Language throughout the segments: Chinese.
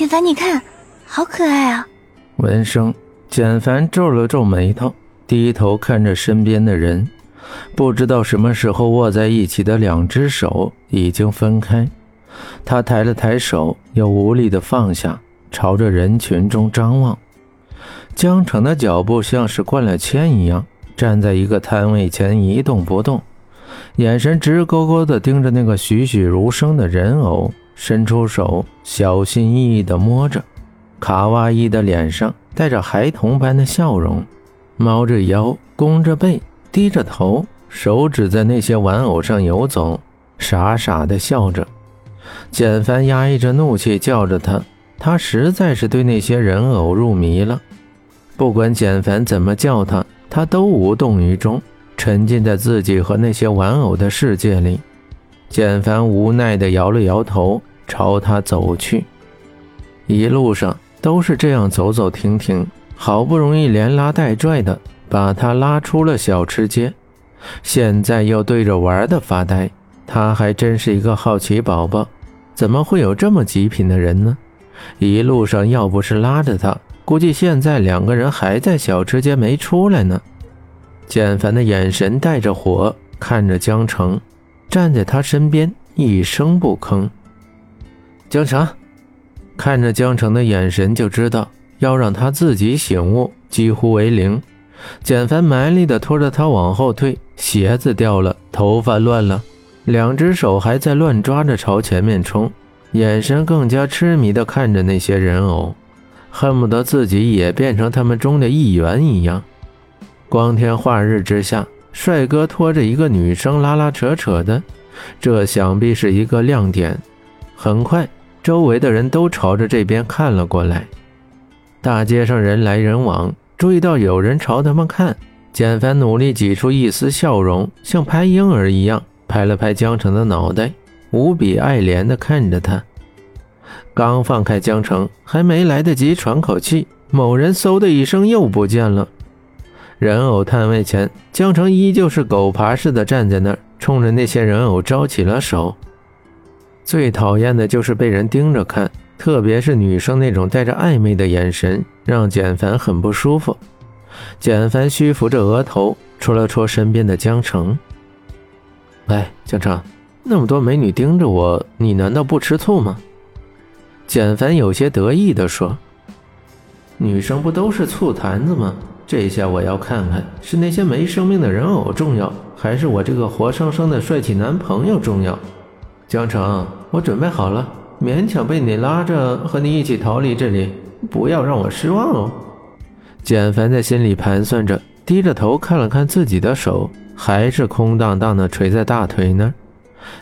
简凡，你看，好可爱啊！闻声，简凡皱了皱眉头，低头看着身边的人，不知道什么时候握在一起的两只手已经分开。他抬了抬手，又无力地放下，朝着人群中张望。江城的脚步像是灌了铅一样，站在一个摊位前一动不动，眼神直勾勾地盯着那个栩栩如生的人偶，伸出手，小心翼翼地摸着。卡哇伊的脸上带着孩童般的笑容，猫着腰，弓着背，低着头，手指在那些玩偶上游走，傻傻地笑着。简凡压抑着怒气，叫着他。他实在是对那些人偶入迷了。不管简凡怎么叫他，他都无动于衷，沉浸在自己和那些玩偶的世界里。简凡无奈地摇了摇头，朝他走去。一路上都是这样走走停停，好不容易连拉带拽的把他拉出了小吃街，现在又对着玩的发呆。他还真是一个好奇宝宝。怎么会有这么极品的人呢？一路上要不是拉着他，估计现在两个人还在小吃街没出来呢。简凡的眼神带着火看着江城，站在他身边一声不吭。江城看着江城的眼神就知道要让他自己醒悟几乎为零。简凡蛮力的拖着他往后退，鞋子掉了，头发乱了。两只手还在乱抓着朝前面冲，眼神更加痴迷的看着那些人偶，恨不得自己也变成他们中的一员一样。光天化日之下，帅哥拖着一个女生拉拉扯扯的，这想必是一个亮点。很快，周围的人都朝着这边看了过来，大街上人来人往，注意到有人朝他们看，简凡努力挤出一丝笑容，像拍婴儿一样。拍了拍江城的脑袋，无比爱怜地看着他。刚放开江城，还没来得及喘口气，某人嗖的一声又不见了。人偶摊位前，江城依旧是狗爬似的站在那儿，冲着那些人偶招起了手。最讨厌的就是被人盯着看，特别是女生那种带着暧昧的眼神，让简凡很不舒服。简凡虚扶着额头，戳了戳身边的江城。喂，江城，那么多美女盯着我，你难道不吃醋吗？简凡有些得意地说：“女生不都是醋坛子吗？这下我要看看是那些没生命的人偶重要，还是我这个活生生的帅气男朋友重要。”江城，我准备好了，勉强被你拉着和你一起逃离这里，不要让我失望哦。简凡在心里盘算着，低着头看了看自己的手。还是空荡荡的垂在大腿那儿，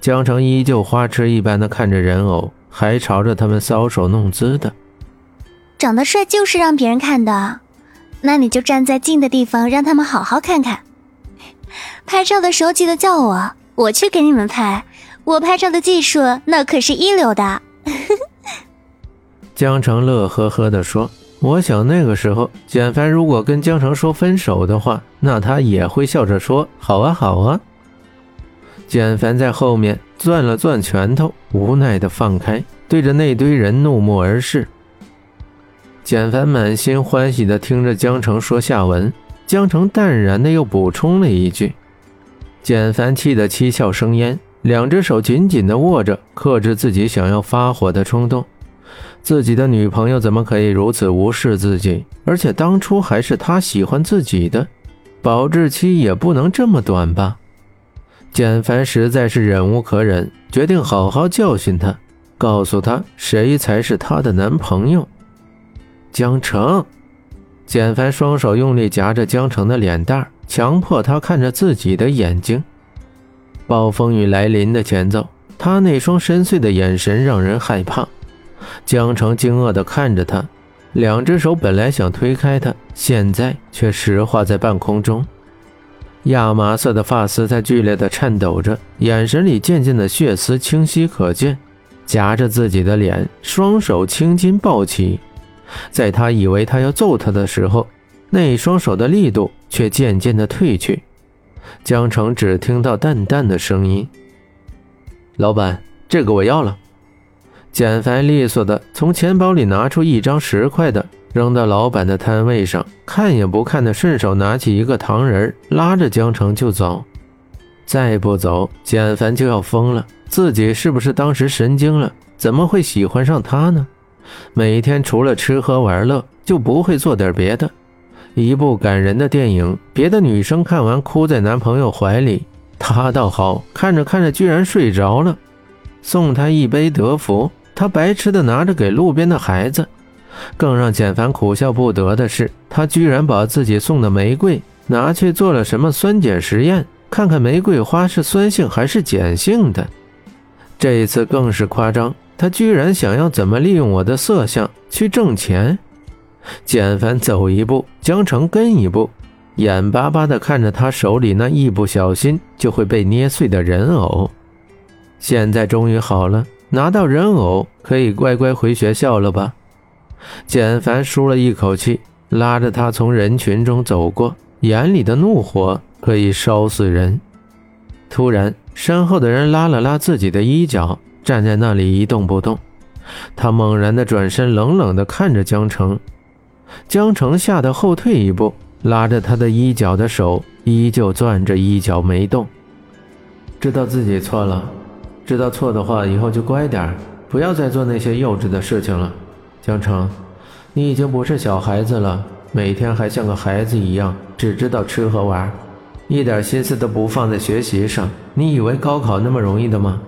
江城依旧花痴一般的看着人偶，还朝着他们搔首弄姿的。长得帅就是让别人看的，那你就站在近的地方，让他们好好看看。拍照的时候记得叫我，我去给你们拍。我拍照的技术那可是一流的。江城乐呵呵地说。我想那个时候，简凡如果跟江城说分手的话，那他也会笑着说：“好啊，好啊。”简凡在后面攥了攥拳头，无奈的放开，对着那堆人怒目而视。简凡满心欢喜的听着江城说下文，江城淡然的又补充了一句。简凡气得七窍生烟，两只手紧紧的握着，克制自己想要发火的冲动。自己的女朋友怎么可以如此无视自己？而且当初还是他喜欢自己的，保质期也不能这么短吧？简凡实在是忍无可忍，决定好好教训他，告诉他谁才是他的男朋友。江城，简凡双手用力夹着江城的脸蛋，强迫他看着自己的眼睛。暴风雨来临的前奏，他那双深邃的眼神让人害怕。江城惊愕地看着他，两只手本来想推开他，现在却石化在半空中。亚麻色的发丝在剧烈地颤抖着，眼神里渐渐的血丝清晰可见，夹着自己的脸，双手青筋暴起。在他以为他要揍他的时候，那双手的力度却渐渐的退去。江城只听到淡淡的声音：“老板，这个我要了。”简凡利索的从钱包里拿出一张十块的，扔到老板的摊位上，看也不看的顺手拿起一个糖人，拉着江城就走。再不走，简凡就要疯了。自己是不是当时神经了？怎么会喜欢上他呢？每天除了吃喝玩乐，就不会做点别的。一部感人的电影，别的女生看完哭在男朋友怀里，他倒好，看着看着居然睡着了。送他一杯德芙。他白痴的拿着给路边的孩子，更让简凡苦笑不得的是，他居然把自己送的玫瑰拿去做了什么酸碱实验，看看玫瑰花是酸性还是碱性的。这一次更是夸张，他居然想要怎么利用我的色相去挣钱。简凡走一步，江城跟一步，眼巴巴地看着他手里那一不小心就会被捏碎的人偶。现在终于好了。拿到人偶，可以乖乖回学校了吧？简凡舒了一口气，拉着他从人群中走过，眼里的怒火可以烧死人。突然，身后的人拉了拉自己的衣角，站在那里一动不动。他猛然的转身，冷冷的看着江城。江城吓得后退一步，拉着他的衣角的手依旧攥着衣角没动。知道自己错了。知道错的话，以后就乖点不要再做那些幼稚的事情了。江城，你已经不是小孩子了，每天还像个孩子一样，只知道吃喝玩，一点心思都不放在学习上。你以为高考那么容易的吗？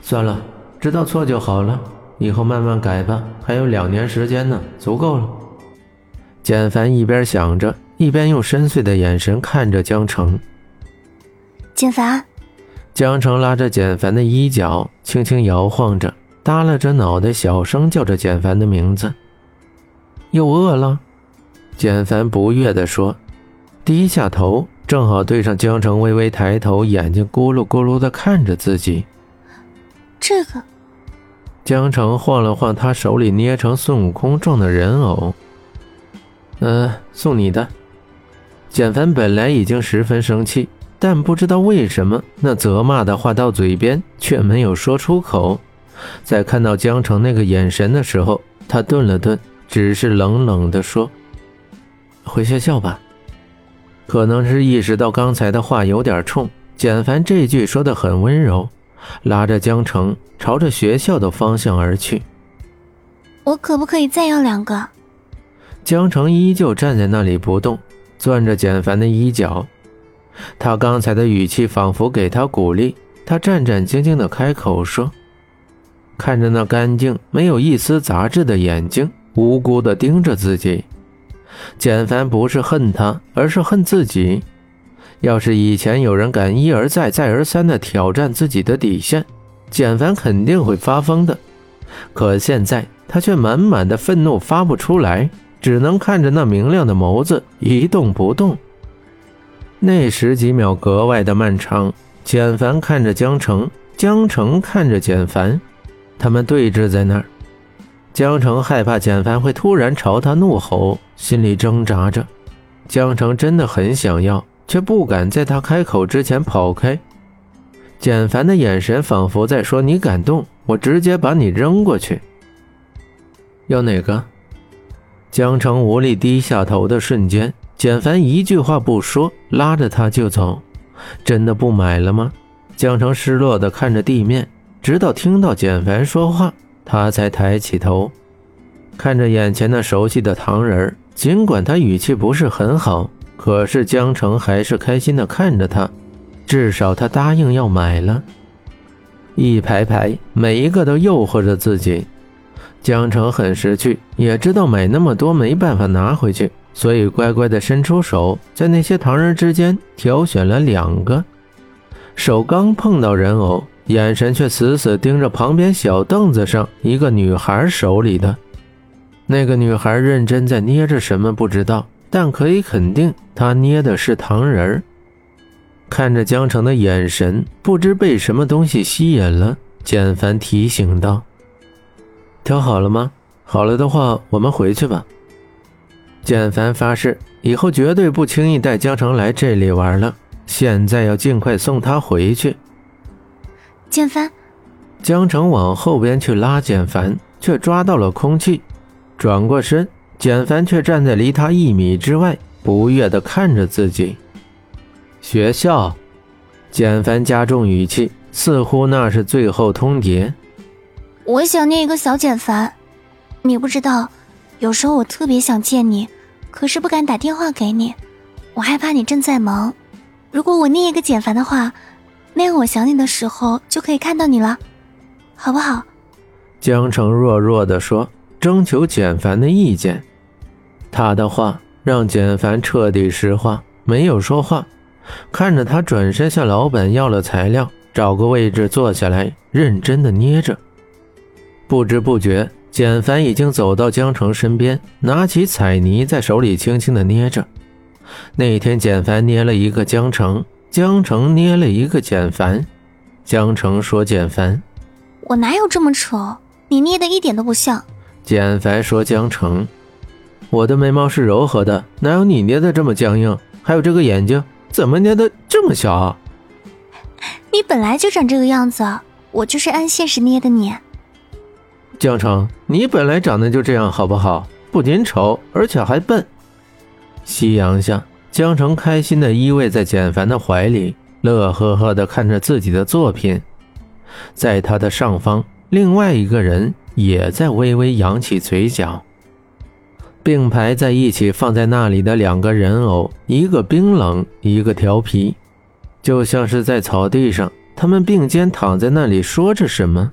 算了，知道错就好了，以后慢慢改吧。还有两年时间呢，足够了。简凡一边想着，一边用深邃的眼神看着江城。简凡。江城拉着简凡的衣角，轻轻摇晃着，耷拉着脑袋，小声叫着简凡的名字。又饿了？简凡不悦地说，低下头，正好对上江城微微抬头，眼睛咕噜咕噜地看着自己。这个。江城晃了晃他手里捏成孙悟空状的人偶。嗯，送你的。简凡本来已经十分生气。但不知道为什么，那责骂的话到嘴边却没有说出口。在看到江城那个眼神的时候，他顿了顿，只是冷冷地说：“回学校吧。”可能是意识到刚才的话有点冲，简凡这句说的很温柔，拉着江城朝着学校的方向而去。我可不可以再要两个？江城依旧站在那里不动，攥着简凡的衣角。他刚才的语气仿佛给他鼓励，他战战兢兢地开口说：“看着那干净、没有一丝杂质的眼睛，无辜地盯着自己。”简凡不是恨他，而是恨自己。要是以前有人敢一而再、再而三地挑战自己的底线，简凡肯定会发疯的。可现在他却满满的愤怒发不出来，只能看着那明亮的眸子一动不动。那十几秒格外的漫长，简凡看着江城，江城看着简凡，他们对峙在那儿。江城害怕简凡会突然朝他怒吼，心里挣扎着。江城真的很想要，却不敢在他开口之前跑开。简凡的眼神仿佛在说：“你敢动，我直接把你扔过去。”要哪个？江城无力低下头的瞬间。简凡一句话不说，拉着他就走。真的不买了吗？江城失落地看着地面，直到听到简凡说话，他才抬起头，看着眼前那熟悉的糖人尽管他语气不是很好，可是江城还是开心地看着他。至少他答应要买了。一排排，每一个都诱惑着自己。江城很识趣，也知道买那么多没办法拿回去。所以乖乖的伸出手，在那些糖人之间挑选了两个。手刚碰到人偶，眼神却死死盯着旁边小凳子上一个女孩手里的。那个女孩认真在捏着什么，不知道，但可以肯定，她捏的是糖人。看着江城的眼神，不知被什么东西吸引了。简凡提醒道：“挑好了吗？好了的话，我们回去吧。”简凡发誓，以后绝对不轻易带江城来这里玩了。现在要尽快送他回去。简凡，江城往后边去拉简凡，却抓到了空气，转过身，简凡却站在离他一米之外，不悦地看着自己。学校，简凡加重语气，似乎那是最后通牒。我想念一个小简凡，你不知道，有时候我特别想见你，可是不敢打电话给你，我害怕你正在忙。如果我念一个简凡的话，那样我想你的时候就可以看到你了，好不好？江城弱弱地说，征求简凡的意见。他的话让简凡彻底石化，没有说话，看着他转身向老板要了材料，找个位置坐下来，认真的捏着。不知不觉，简凡已经走到江城身边，拿起彩泥在手里轻轻的捏着。那天，简凡捏了一个江城，江城捏了一个简凡。江城说：“简凡，我哪有这么丑？你捏的一点都不像。”简凡说：“江城，我的眉毛是柔和的，哪有你捏的这么僵硬？还有这个眼睛，怎么捏的这么小？你本来就长这个样子，我就是按现实捏的你。”江城，你本来长得就这样，好不好？不仅丑，而且还笨。夕阳下，江城开心地依偎在简凡的怀里，乐呵呵地看着自己的作品。在他的上方，另外一个人也在微微扬起嘴角。并排在一起放在那里的两个人偶，一个冰冷，一个调皮，就像是在草地上，他们并肩躺在那里，说着什么。